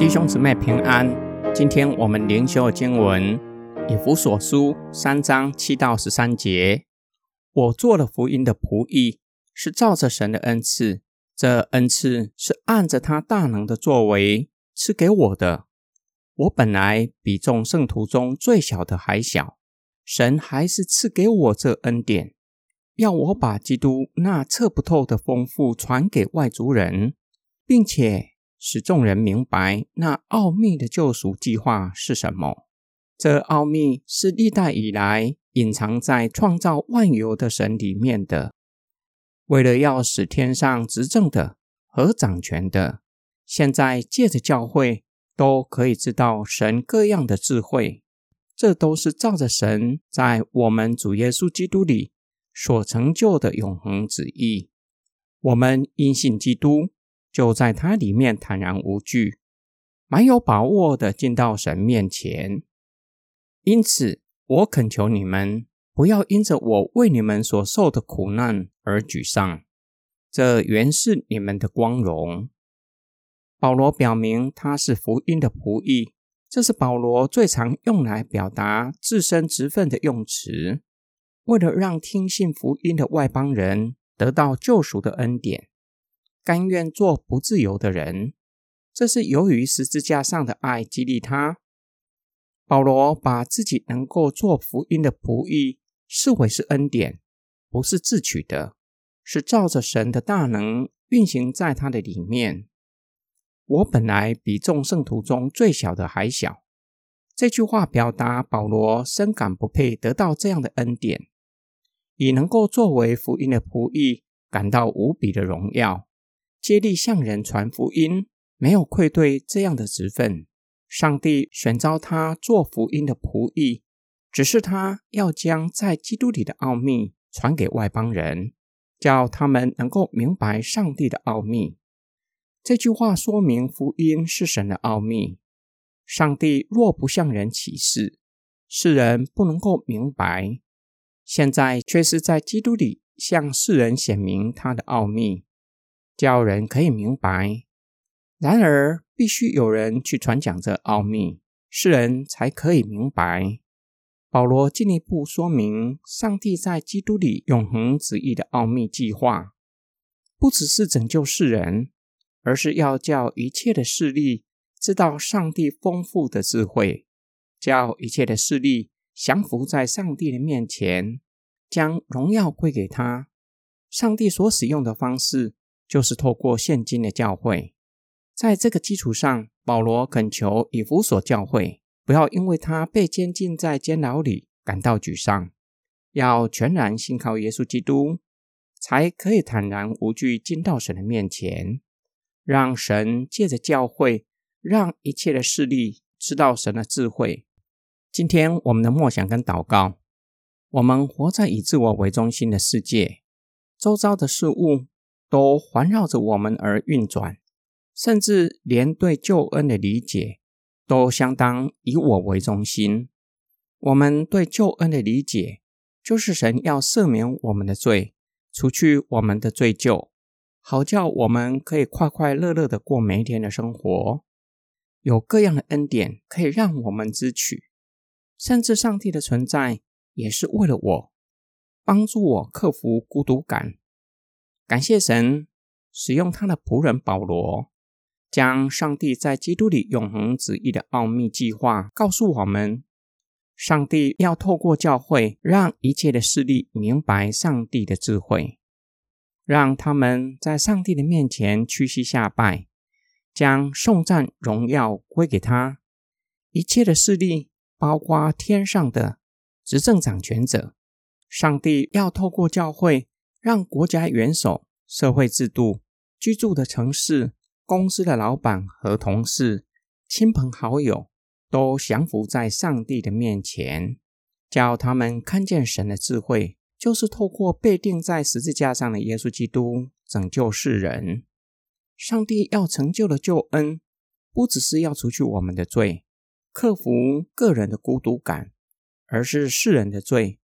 弟兄姊妹平安。今天我们灵修的经文以弗所书三章七到十三节。我做了福音的仆役，是照着神的恩赐，这恩赐是按着他大能的作为赐给我的。我本来比众圣徒中最小的还小，神还是赐给我这恩典，要我把基督那测不透的丰富传给外族人，并且。使众人明白那奥秘的救赎计划是什么。这奥秘是历代以来隐藏在创造万有的神里面的，为了要使天上执政的和掌权的，现在借着教会都可以知道神各样的智慧。这都是照着神在我们主耶稣基督里所成就的永恒旨意。我们因信基督。就在他里面坦然无惧，蛮有把握的进到神面前。因此，我恳求你们不要因着我为你们所受的苦难而沮丧，这原是你们的光荣。保罗表明他是福音的仆役，这是保罗最常用来表达自身职分的用词。为了让听信福音的外邦人得到救赎的恩典。甘愿做不自由的人，这是由于十字架上的爱激励他。保罗把自己能够做福音的仆役视为是恩典，不是自取的，是照着神的大能运行在他的里面。我本来比众圣徒中最小的还小。这句话表达保罗深感不配得到这样的恩典，以能够作为福音的仆役感到无比的荣耀。接力向人传福音，没有愧对这样的职分。上帝选召他做福音的仆役，只是他要将在基督里的奥秘传给外邦人，叫他们能够明白上帝的奥秘。这句话说明福音是神的奥秘。上帝若不向人启示，世人不能够明白。现在却是在基督里向世人显明他的奥秘。叫人可以明白，然而必须有人去传讲这奥秘，世人才可以明白。保罗进一步说明，上帝在基督里永恒旨意的奥秘计划，不只是拯救世人，而是要叫一切的势力知道上帝丰富的智慧，叫一切的势力降服在上帝的面前，将荣耀归给他。上帝所使用的方式。就是透过现今的教会，在这个基础上，保罗恳求以弗所教会不要因为他被监禁在监牢里感到沮丧，要全然信靠耶稣基督，才可以坦然无惧进到神的面前，让神借着教会，让一切的势力知道神的智慧。今天我们的默想跟祷告，我们活在以自我为中心的世界，周遭的事物。都环绕着我们而运转，甚至连对救恩的理解都相当以我为中心。我们对救恩的理解，就是神要赦免我们的罪，除去我们的罪疚，好叫我们可以快快乐乐的过每一天的生活。有各样的恩典可以让我们支取，甚至上帝的存在也是为了我，帮助我克服孤独感。感谢神使用他的仆人保罗，将上帝在基督里永恒旨意的奥秘计划告诉我们。上帝要透过教会，让一切的势力明白上帝的智慧，让他们在上帝的面前屈膝下拜，将颂赞荣耀归给他。一切的势力，包括天上的执政掌权者，上帝要透过教会。让国家元首、社会制度、居住的城市、公司的老板和同事、亲朋好友都降服在上帝的面前，叫他们看见神的智慧，就是透过被钉在十字架上的耶稣基督拯救世人。上帝要成就的救恩，不只是要除去我们的罪，克服个人的孤独感，而是世人的罪，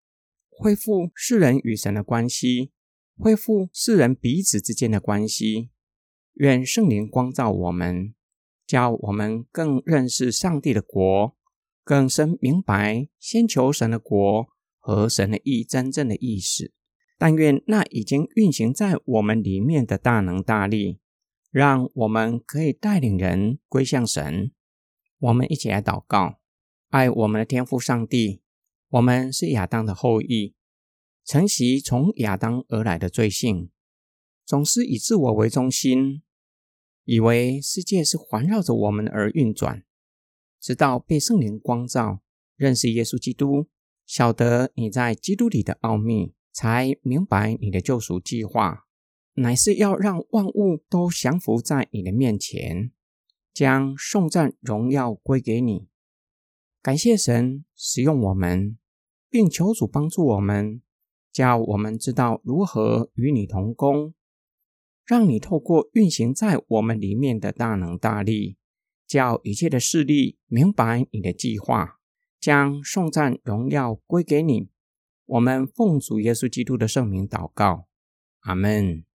恢复世人与神的关系。恢复世人彼此之间的关系，愿圣灵光照我们，叫我们更认识上帝的国，更深明白先求神的国和神的意真正的意思。但愿那已经运行在我们里面的大能大力，让我们可以带领人归向神。我们一起来祷告：爱我们的天父上帝，我们是亚当的后裔，承袭从亚当而来的罪性，总是以自我为中心，以为世界是环绕着我们而运转。直到被圣灵光照，认识耶稣基督，晓得你在基督里的奥秘。才明白你的救赎计划，乃是要让万物都降服在你的面前，将颂赞荣耀归给你。感谢神使用我们，并求主帮助我们，叫我们知道如何与你同工，让你透过运行在我们里面的大能大力，叫一切的势力明白你的计划，将颂赞荣耀归给你。我们奉主耶稣基督的圣名祷告，阿门。